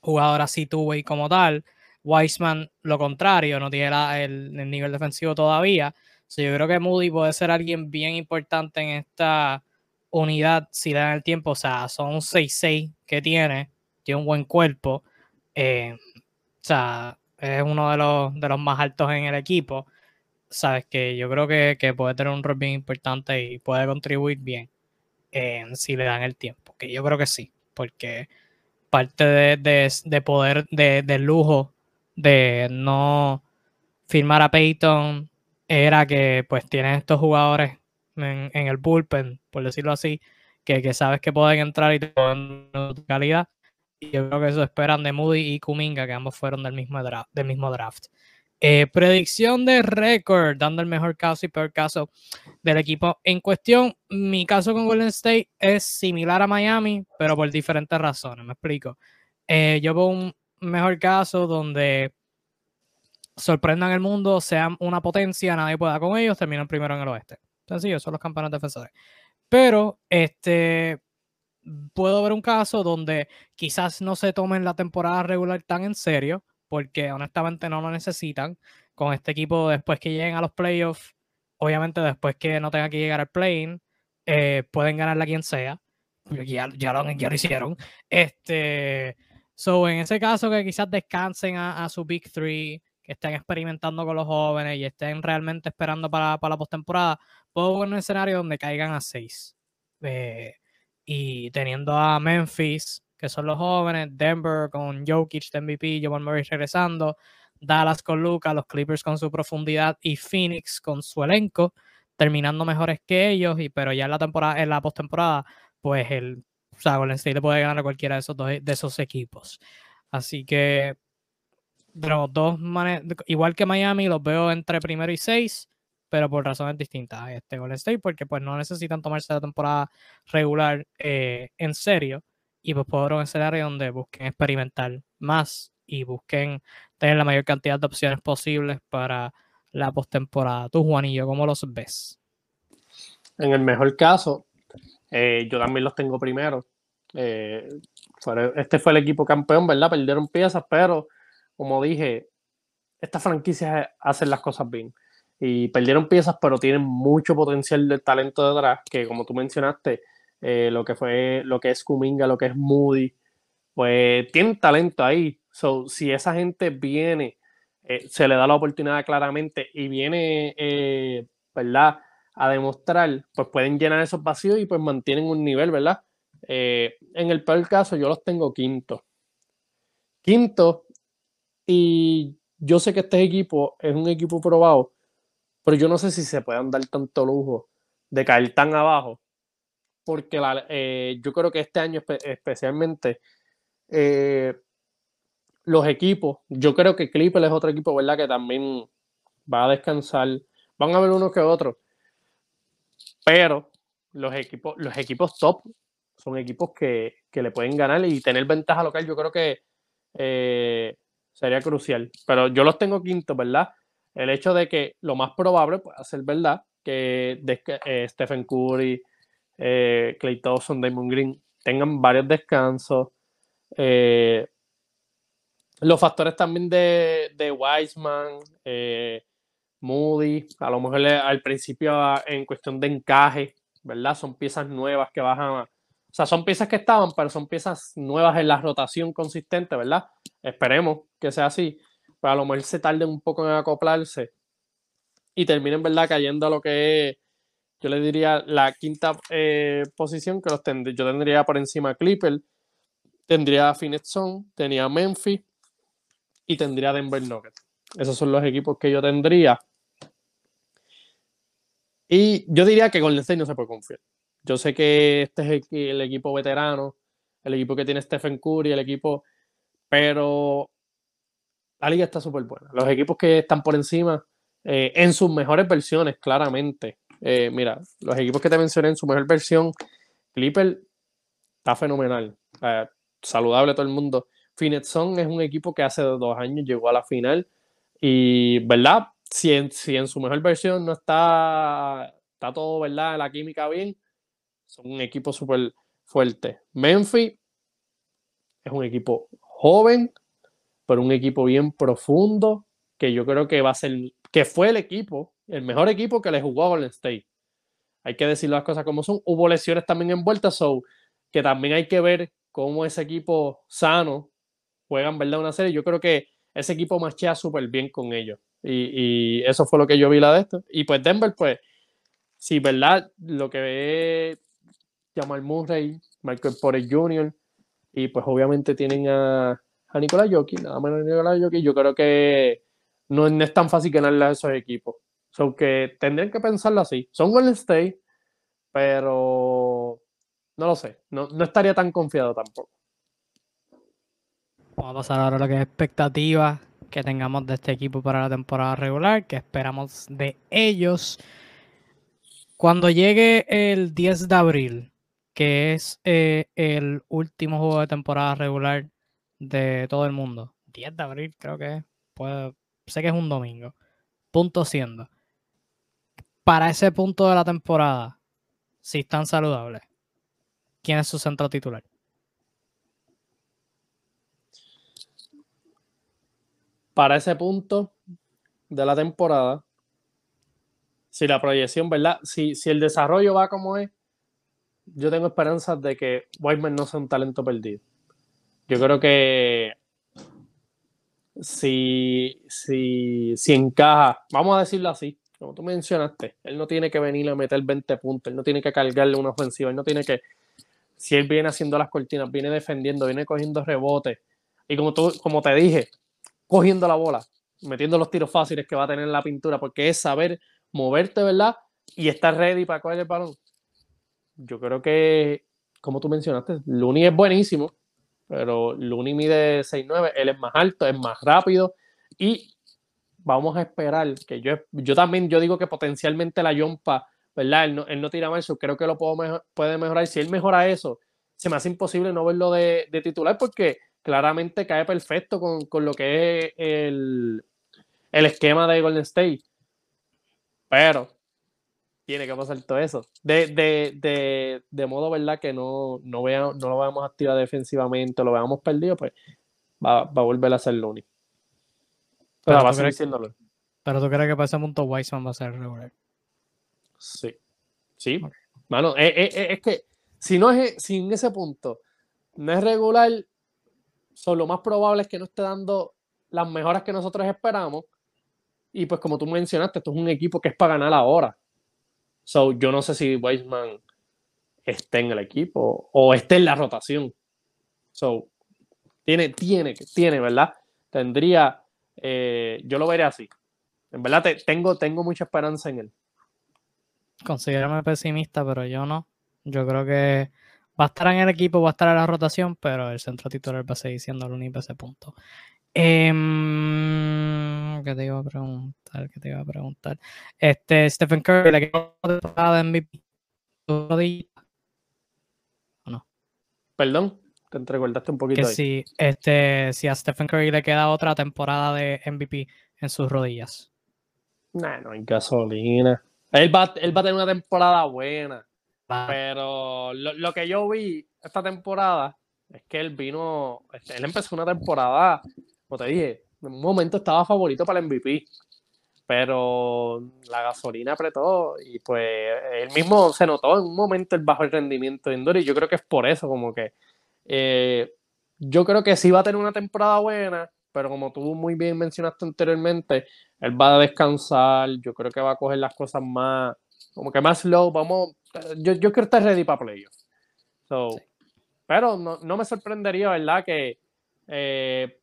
jugador así two-way como tal. Weissman, lo contrario, no tiene el, nivel defensivo todavía. Yo creo que Moody puede ser alguien bien importante en esta unidad si le dan el tiempo. O sea, son 6-6 que tiene, tiene un buen cuerpo. Eh, o sea, es uno de los, de los más altos en el equipo. Sabes que yo creo que, puede tener un rol bien importante y puede contribuir bien eh, si le dan el tiempo. Que yo creo que sí, porque parte de, poder, de, lujo de no firmar a Peyton era que pues tienen estos jugadores en, el bullpen, por decirlo así, que, sabes que pueden entrar y te pueden calidad. Y yo creo que eso esperan de Moody y Kuminga, que ambos fueron del mismo draft. Del mismo draft. Eh, predicción de récord, dando el mejor caso y peor caso del equipo en cuestión. Mi caso con Golden State es similar a Miami, pero por diferentes razones. Me explico. Eh, yo veo un mejor caso donde sorprendan el mundo, sean una potencia, nadie pueda con ellos, terminan primero en el oeste. Sencillo, son los campeones defensores. Pero este puedo ver un caso donde quizás no se tomen la temporada regular tan en serio, porque honestamente no lo necesitan. Con este equipo, después que lleguen a los playoffs, obviamente después que no tenga que llegar al play eh, pueden ganarle a quien sea. Ya, ya, lo, ya lo hicieron. Este, so, en ese caso, que quizás descansen a, su Big Three, que estén experimentando con los jóvenes y estén realmente esperando para, para la postemporada, puedo ver un escenario donde caigan a seis. Eh, y teniendo a Memphis, que son los jóvenes, Denver con Jokic de MVP, Jovan Murray regresando, Dallas con Luca, los Clippers con su profundidad y Phoenix con su elenco, terminando mejores que ellos, y, pero ya en la temporada, en la postemporada, pues el o sea, Golden State puede ganar a cualquiera de esos dos, de esos equipos. Así que de dos igual que Miami, los veo entre primero y seis, pero por razones distintas. Este Golden State, porque pues no necesitan tomarse la temporada regular eh, en serio y pues por un escenario donde busquen experimentar más y busquen tener la mayor cantidad de opciones posibles para la postemporada. Tú, Juanillo, ¿cómo los ves? En el mejor caso, eh, yo también los tengo primero. Eh, este fue el equipo campeón, ¿verdad? Perdieron piezas, pero como dije, estas franquicias hacen las cosas bien. Y perdieron piezas, pero tienen mucho potencial de talento detrás, que como tú mencionaste, eh, lo que fue, lo que es Kuminga, lo que es Moody, pues tienen talento ahí. So, si esa gente viene, eh, se le da la oportunidad claramente y viene, eh, ¿verdad? A demostrar, pues pueden llenar esos vacíos y pues mantienen un nivel, ¿verdad? en el peor caso, yo los tengo quinto. Quinto, y yo sé que este equipo es un equipo probado, pero yo no sé si se puedan dar tanto lujo de caer tan abajo porque eh, yo creo que este año especialmente eh, los equipos, yo creo que Clipper es otro equipo, ¿verdad? Que también va a descansar. Van a haber unos que otros. Pero los equipos, los equipos top son equipos que, le pueden ganar y tener ventaja local, yo creo que eh, sería crucial. Pero yo los tengo quintos, ¿verdad? El hecho de que lo más probable puede ser verdad que Stephen Curry, eh, Clay Thompson, Damon Green tengan varios descansos. Eh, los factores también de, de Wiseman, eh, Moody, a lo mejor al principio ah, en cuestión de encaje, ¿verdad? Son piezas nuevas que bajan a, o sea, son piezas que estaban, pero son piezas nuevas en la rotación consistente, ¿verdad? Esperemos que sea así. Pero a lo mejor se tarde un poco en acoplarse y terminen, ¿verdad? Cayendo a lo que es yo le diría la quinta eh, posición que los tendría. Yo tendría por encima Clipper, tendría Phoenix tenía Memphis y tendría Denver Nuggets. Esos son los equipos que yo tendría. Y yo diría que Golden State no se puede confiar. Yo sé que este es el, equipo veterano, el equipo que tiene Stephen Curry, el equipo, pero la liga está súper buena. Los equipos que están por encima, eh, en sus mejores versiones, claramente. Eh, mira, los equipos que te mencioné en su mejor versión, Clipper está fenomenal. Eh, saludable a todo el mundo. Phoenix es un equipo que hace dos años llegó a la final y, ¿verdad? Si en, si en su mejor versión no está, está todo, ¿verdad? La química bien, son un equipo súper fuerte. Memphis es un equipo joven, pero un equipo bien profundo, que yo creo que va a ser, que fue el equipo, el mejor equipo que le jugó a Golden State. Hay que decir las cosas como son. Hubo lesiones también envueltas, so que también hay que ver cómo ese equipo sano juegan, ¿verdad? Una serie. Yo creo que ese equipo machea súper bien con ellos. Y, eso fue lo que yo vi la de esto. Y pues Denver, pues, sí, ¿verdad? Lo que ve Jamal Murray, Michael Porter Jr. Y pues obviamente tienen a, a Nicolás Jokic, nada menos Nicolás Jokic. Yo creo que no, es tan fácil ganarle a esos equipos. So que tendrían que pensarlo así. Son Golden State, pero no lo sé. No, no estaría tan confiado tampoco. Vamos a pasar ahora a lo que es expectativa que tengamos de este equipo para la temporada regular, que esperamos de ellos. Cuando llegue el 10 de abril, que es eh, el último juego de temporada regular de todo el mundo. 10 de abril creo que es. sé que es un domingo. Punto siendo. Para ese punto de la temporada, si están saludables, ¿quién es su centro titular? para ese punto de la temporada, si la proyección, ¿verdad? Si, si el desarrollo va como es, yo tengo esperanzas de que Whiteman no sea un talento perdido. Yo creo que si, si, si encaja, vamos a decirlo así, como tú mencionaste, él no tiene que venir a meter 20 puntos, él no tiene que cargarle una ofensiva, él no tiene que, si él viene haciendo las cortinas, viene defendiendo, viene cogiendo rebotes, y como, tú, como te dije, cogiendo la bola, metiendo los tiros fáciles que va a tener la pintura, porque es saber moverte, ¿verdad? Y estar ready para coger el balón. Yo creo que, como tú mencionaste, Looney es buenísimo, pero Looney mide 6'9, él es más alto, es más rápido y vamos a esperar que yo, yo también, yo digo que potencialmente la Yompa, ¿verdad? Él no, él no tira mal, eso creo que lo puedo puede mejorar. Si él mejora eso, se me hace imposible no verlo de, de titular porque claramente cae perfecto con, lo que es el, esquema de Golden State. Pero tiene que pasar todo eso. De, modo, ¿verdad? Que no, no, vea, no lo veamos activar defensivamente, lo veamos perdido, pues va, a volver a ser Looney. Pero, va a seguir siéndolo. Pero tú crees que para ese punto Wiseman va a ser regular. Sí. Sí. Mano, es, eh, eh, eh, es, que si no es si en ese punto no es regular, lo más probable es que no esté dando las mejoras que nosotros esperamos. Y pues como tú mencionaste, esto es un equipo que es para ganar ahora. So, yo no sé si Weisman esté en el equipo o esté en la rotación. So, tiene, tiene, tiene, ¿verdad? Tendría, eh, yo lo veré así. En verdad tengo, tengo mucha esperanza en él. Considérame pesimista, pero yo no. Yo creo que Va a estar en el equipo, va a estar en la rotación, pero el centro titular va a seguir siendo el único ese punto. Em, ¿Qué te iba a preguntar? ¿Qué te iba a preguntar? Este, Stephen Curry, le quedó temporada de MVP. ¿O no? Perdón, te entrecordaste un poquito. Que si, este, si a Stephen Curry le queda otra temporada de MVP en sus rodillas. No, no hay gasolina. Él va, él va a tener una temporada buena. Pero lo, que yo vi esta temporada es que él vino, este, él empezó una temporada, como te dije, en un momento estaba favorito para el MVP, pero la gasolina apretó y pues él mismo se notó en un momento el bajo rendimiento de Indoor y yo creo que es por eso, como que eh, yo creo que sí va a tener una temporada buena, pero como tú muy bien mencionaste anteriormente, él va a descansar, yo creo que va a coger las cosas más, como que más slow, vamos, yo, yo quiero estar ready para playoffs. So, Pero no, no, me sorprendería, ¿verdad? Que eh,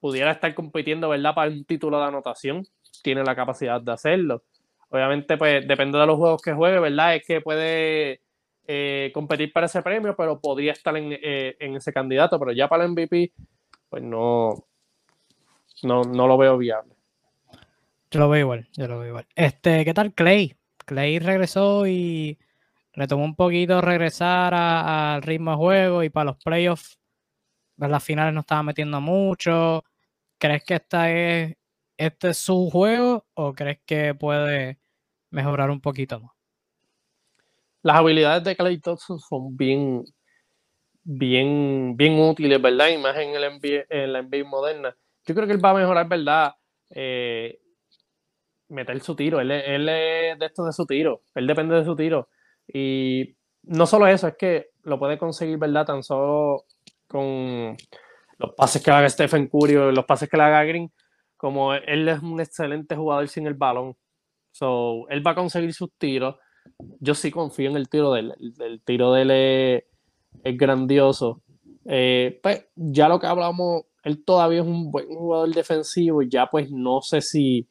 pudiera estar compitiendo, ¿verdad? Para un título de anotación. Tiene la capacidad de hacerlo. Obviamente, pues depende de los juegos que juegue, ¿verdad? Es que puede eh, competir para ese premio, pero podría estar en, eh, ese candidato. Pero ya para el MVP, pues no, no, no lo veo viable. Yo lo veo igual, yo lo veo igual. Este, ¿qué tal Clay? Clay regresó y retomó un poquito regresar al ritmo de juego y para los playoffs, las finales no estaba metiendo mucho. ¿Crees que esta es, este es su juego o crees que puede mejorar un poquito más? Las habilidades de Clay Thompson son bien, bien, bien útiles, ¿verdad? Y más en, el en la NBA moderna. Yo creo que él va a mejorar, ¿verdad? Eh, meter su tiro. Él, él, es de esto de su tiro. Él depende de su tiro. Y no solo eso, es que lo puede conseguir, ¿verdad? Tan solo con los pases que haga Stephen Curry o los pases que le haga Green, como él es un excelente jugador sin el balón. So, él va a conseguir sus tiros. Yo sí confío en el tiro de él. El, tiro de él es, grandioso. Eh, pues ya lo que hablamos, él todavía es un buen jugador defensivo. Ya pues no sé si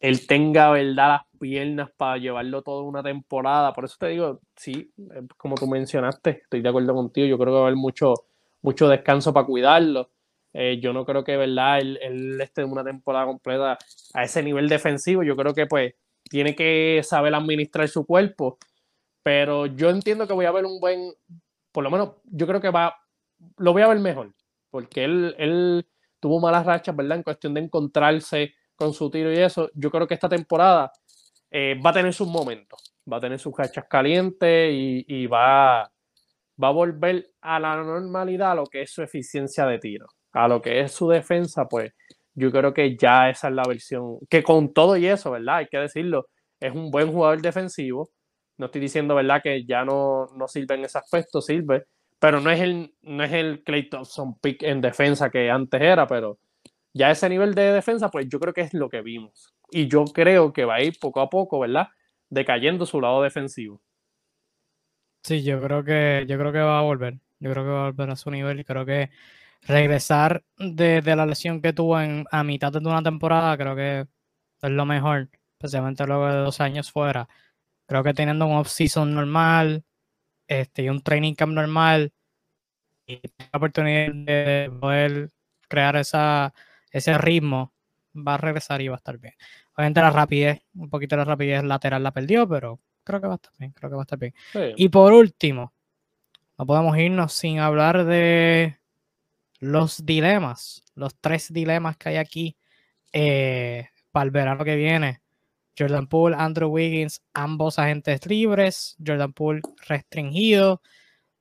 él tenga, ¿verdad? Las piernas para llevarlo toda una temporada. Por eso te digo, sí, eh, como tú mencionaste, estoy de acuerdo contigo. Yo creo que va a haber mucho, mucho descanso para cuidarlo. Eh, yo no creo que, ¿verdad? Él, él esté una temporada completa a ese nivel defensivo. Yo creo que, pues, tiene que saber administrar su cuerpo. Pero yo entiendo que voy a ver un buen, por lo menos, yo creo que va, lo voy a ver mejor. Porque él, él tuvo malas rachas, ¿verdad? En cuestión de encontrarse con su tiro y eso, yo creo que esta temporada eh, va a tener sus momentos, va a tener sus cachas calientes y, va, va a volver a la normalidad lo que es su eficiencia de tiro, a lo que es su defensa, pues yo creo que ya esa es la versión, que con todo y eso, ¿verdad? Hay que decirlo, es un buen jugador defensivo, no estoy diciendo, ¿verdad? Que ya no, no sirve en ese aspecto, sirve, pero no es el, no es el Clay Thompson pick en defensa que antes era, pero ya ese nivel de defensa, pues yo creo que es lo que vimos. Y yo creo que va a ir poco a poco, ¿verdad? Decayendo su lado defensivo. Sí, yo creo que, yo creo que va a volver. Yo creo que va a volver a su nivel y creo que regresar de, la lesión que tuvo en, a mitad de una temporada, creo que es lo mejor, especialmente luego de dos años fuera. Creo que teniendo un off-season normal este, y un training camp normal y la oportunidad de poder crear esa, ese ritmo va a regresar y va a estar bien. Obviamente la rapidez, un poquito la rapidez lateral la perdió, pero creo que va a estar bien, creo que va a estar bien. Y por último, no podemos irnos sin hablar de los dilemas, los tres dilemas que hay aquí eh, para el verano que viene. Jordan Poole, Andrew Wiggins, ambos agentes libres. Jordan Poole restringido.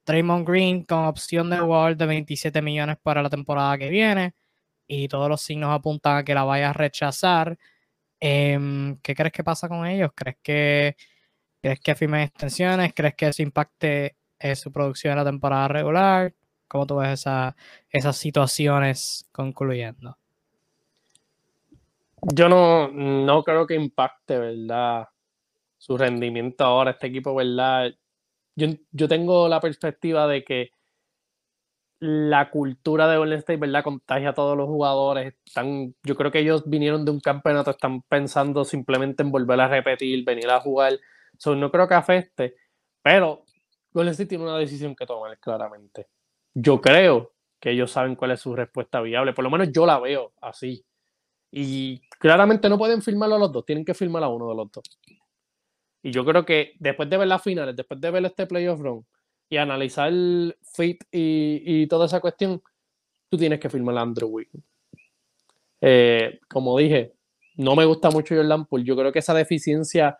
Draymond Green con opción de jugador de 27 millones para la temporada que viene y todos los signos apuntan a que la vaya a rechazar. Em, ¿Qué crees que pasa con ellos? ¿Crees que, crees que firmen extensiones? ¿Crees que eso impacte eh, su producción en la temporada regular? ¿Cómo tú ves esas situaciones concluyendo? Yo no, no creo que impacte, ¿verdad? Su rendimiento ahora, este equipo, ¿verdad? Yo, yo tengo la perspectiva de que la cultura de Golden State, ¿verdad? Contagia a todos los jugadores. Están, yo creo que ellos vinieron de un campeonato, están pensando simplemente en volver a repetir, venir a jugar. So, no creo que afecte, pero Golden State tiene una decisión que tomar claramente. Yo creo que ellos saben cuál es su respuesta viable, por lo menos yo la veo así. Y claramente no pueden firmarlo a los dos, tienen que firmar a uno de los dos. Y yo creo que después de ver las finales, después de ver este playoff run, y analizar el fit y, toda esa cuestión, tú tienes que firmar a Andrew Wiggins. Eh, como dije, no me gusta mucho Jordan Poole. Yo creo que esa deficiencia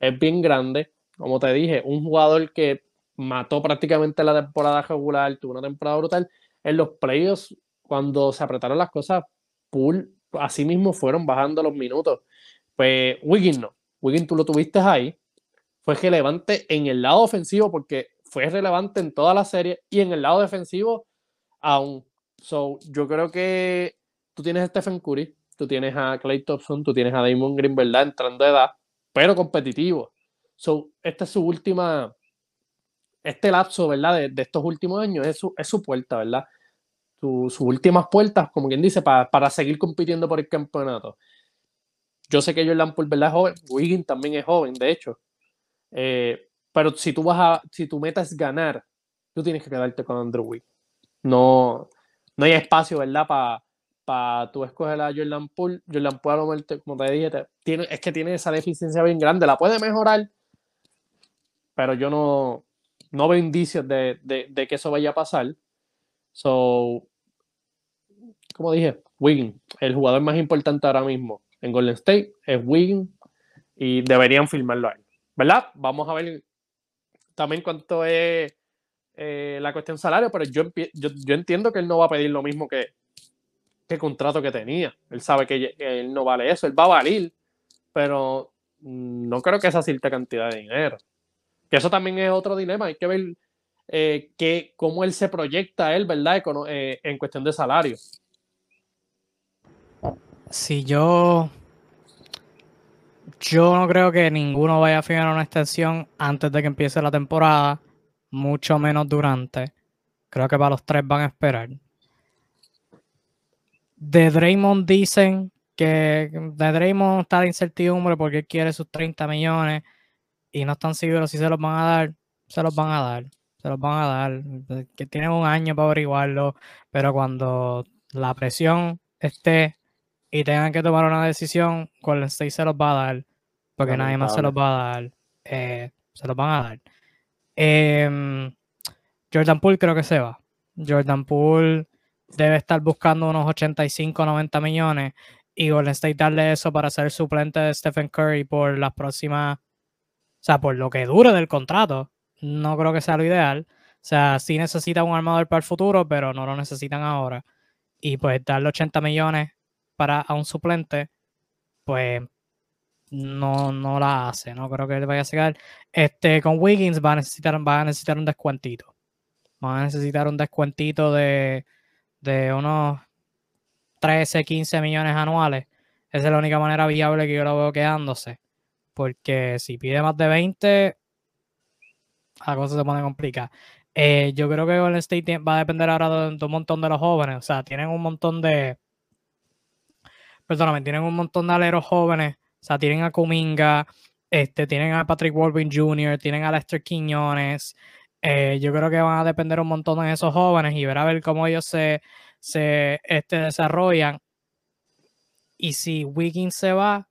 es bien grande. Como te dije, un jugador que mató prácticamente la temporada regular, tuvo una temporada brutal. En los playoffs, cuando se apretaron las cosas, Poole así mismo fueron bajando los minutos. Pues Wiggins no. Wiggins tú lo tuviste ahí. Fue relevante en el lado ofensivo porque fue relevante en toda la serie y en el lado defensivo aún. So, yo creo que tú tienes a Stephen Curry, tú tienes a Clay Thompson, tú tienes a Damon Green, ¿verdad? Entrando de edad, pero competitivo. So, esta es su última, este lapso, ¿verdad? De, estos últimos años es su, es su puerta, ¿verdad? sus últimas puertas, como quien dice, para, para seguir compitiendo por el campeonato. yo sé que Jordan Poole, ¿verdad? Es joven. Wiggins también es joven, de hecho. Eh, pero si tú vas a, si tu meta es ganar, tú tienes que quedarte con Andrew Wiggins. No, no hay espacio, ¿verdad? Para pa tú escoger a Jordan Poole. Jordan Poole, como te dije, tiene, es que tiene esa deficiencia bien grande. La puede mejorar, pero yo no, no veo indicios de, de, que eso vaya a pasar. So, como dije, Wiggins, el jugador más importante ahora mismo en Golden State es Wiggins y deberían firmarlo ahí. ¿Verdad? Vamos a ver también cuánto es eh, la cuestión salario, pero yo, yo, entiendo que él no va a pedir lo mismo que, que contrato que tenía. Él sabe que, él no vale eso, él va a valer, pero no creo que esa cierta cantidad de dinero. Que eso también es otro dilema, hay que ver eh, cómo él se proyecta él, ¿verdad? Eh, en cuestión de salario. Si yo. Yo no creo que ninguno vaya a firmar una extensión antes de que empiece la temporada, mucho menos durante. Creo que para los tres van a esperar. De Draymond dicen que de Draymond está de incertidumbre porque él quiere sus 30 millones y no están seguros si se los van a dar. Se los van a dar. Se los van a dar. Que tienen un año para averiguarlo, pero cuando la presión esté y tengan que tomar una decisión, Golden State se los va a dar, porque nadie más se los va a dar. Eh, se los van a dar. Em, Jordan Poole creo que se va. Jordan Poole debe estar buscando unos 85, 90 millones y Golden State darle eso para ser suplente de Stephen Curry por las próximas, o sea, por lo que dure del contrato. No creo que sea lo ideal. O sea, sí necesita un armador para el futuro, pero no lo necesitan ahora. Y pues darle 80 millones para a un suplente, pues no, no la hace. No creo que le vaya a sacar. Este, con Wiggins va a necesitar, va a necesitar un descuentito. Va a necesitar un descuentito de, de unos 13, 15 millones anuales. Esa es la única manera viable que yo lo veo quedándose. Porque si pide más de 20, la cosa se pone complicada. Eh, yo creo que Golden State va a depender ahora de, un montón de los jóvenes. O sea, tienen un montón de, perdóname, tienen un montón de aleros jóvenes. O sea, tienen a Kuminga, este, tienen a Patrick Walvin Jr., tienen a Lester Quiñones. Eh, yo creo que van a depender un montón de esos jóvenes y ver a ver cómo ellos se, se este, desarrollan. Y si Wiggins se va,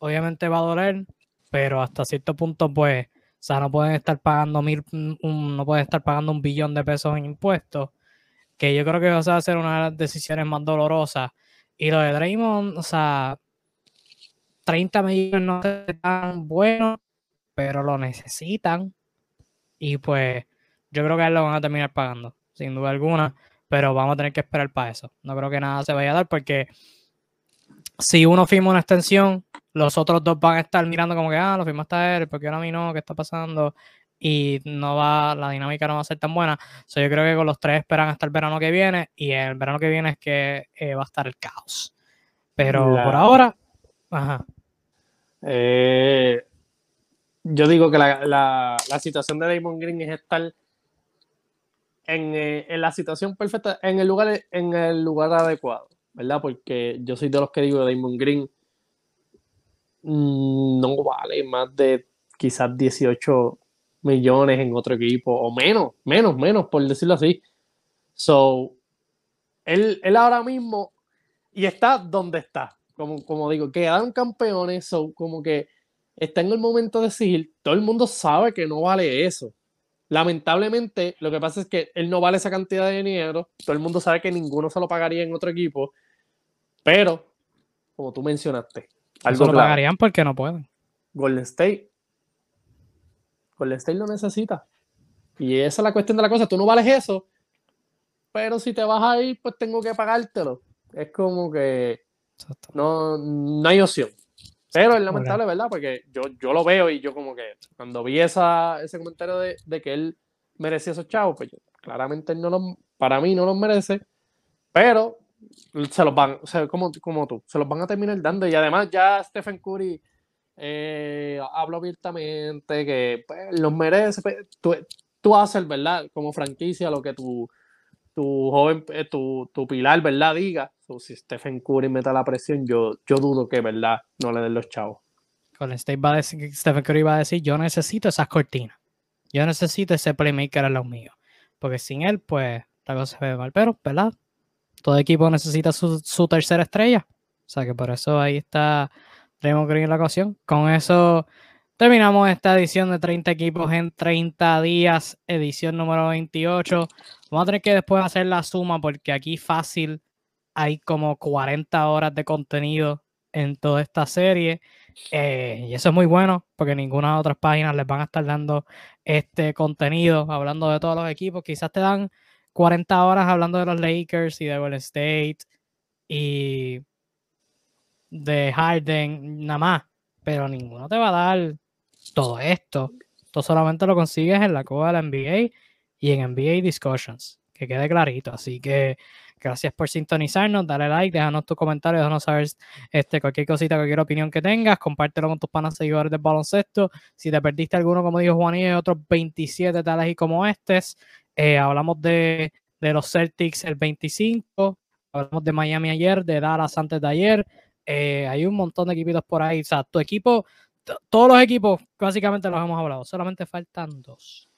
obviamente va a doler, pero hasta cierto punto, pues, o sea, no pueden estar pagando mil, no pueden estar pagando un billón de pesos en impuestos, que yo creo que va a ser una de las decisiones más dolorosas y lo de Draymond, o sea, 30 millones no es tan bueno, pero lo necesitan. Y pues yo creo que él lo van a terminar pagando, sin duda alguna. Pero vamos a tener que esperar para eso. No creo que nada se vaya a dar porque si uno firma una extensión, los otros dos van a estar mirando como que, ah, lo firmaste él, porque ahora a mí no, ¿qué está pasando? y no va, la dinámica no va a ser tan buena. So, yo creo que con los tres esperan hasta el verano que viene y el verano que viene es que eh, va a estar el caos. Pero por ahora, ajá. Eh, yo digo que la, la, la, situación de Damon Green es estar en, eh, en, la situación perfecta, en el lugar, en el lugar adecuado, ¿verdad? Porque yo soy de los que digo que Damon Green mm, no vale más de quizás 18 millones en otro equipo, o menos, menos, menos, por decirlo así. So, él, él ahora mismo, y está donde está, como, como digo, quedan campeones, so, como que está en el momento de decir, todo el mundo sabe que no vale eso. Lamentablemente, lo que pasa es que él no vale esa cantidad de dinero, todo el mundo sabe que ninguno se lo pagaría en otro equipo, pero, como tú mencionaste, algo lo pagarían porque no pueden. Golden State Golden State lo necesita. Y esa es la cuestión de la cosa. Tú no vales eso, pero si te vas a ir, pues tengo que pagártelo. Es como que no, no hay opción. Pero es lamentable, ¿verdad? Porque yo, yo lo veo y yo como que cuando vi esa, ese comentario de, de que él merecía esos chavos, pues claramente él no los, para mí no los merece, pero se los van, o sea, como, como tú, se los van a terminar dando. Y además ya Stephen Curry eh, hablo abiertamente, que pues, los merece. Pues, tú, tú, haces, ¿verdad? Como franquicia, lo que tu, tu joven, eh, tu, tu, pilar, ¿verdad? Diga, si Stephen Curry mete la presión, yo, yo dudo que, ¿verdad? No le den los chavos. Con State va a decir, Stephen Curry va a decir, yo necesito esas cortinas. Yo necesito ese playmaker a los míos. Porque sin él, pues, la cosa se ve mal. Pero, ¿verdad? Todo equipo necesita su, su tercera estrella. O sea que por eso ahí está Draymond Green en la ocasión. Con eso terminamos esta edición de 30 equipos en 30 días, edición número 28. Vamos a tener que después hacer la suma porque aquí fácil hay como 40 horas de contenido en toda esta serie. Eh, y eso es muy bueno porque ninguna de otras páginas les van a estar dando este contenido hablando de todos los equipos. Quizás te dan 40 horas hablando de los Lakers y de Golden State y de Harden, nada más. Pero ninguno te va a dar todo esto. Tú solamente lo consigues en la cueva de la NBA y en NBA Discussions. Que quede clarito. Así que gracias por sintonizarnos. Dale like, déjanos tu comentario, déjanos saber este, cualquier cosita, cualquier opinión que tengas. Compártelo con tus panas seguidores del baloncesto. Si te perdiste alguno, como dijo Juan y otros 27 tales y como estos. Eh, hablamos de, de los Celtics el 25. Hablamos de Miami ayer, de Dallas antes de ayer. Eh, hay un montón de equipitos por ahí. O sea, tu equipo, todos los equipos básicamente los hemos hablado. Solamente faltan dos.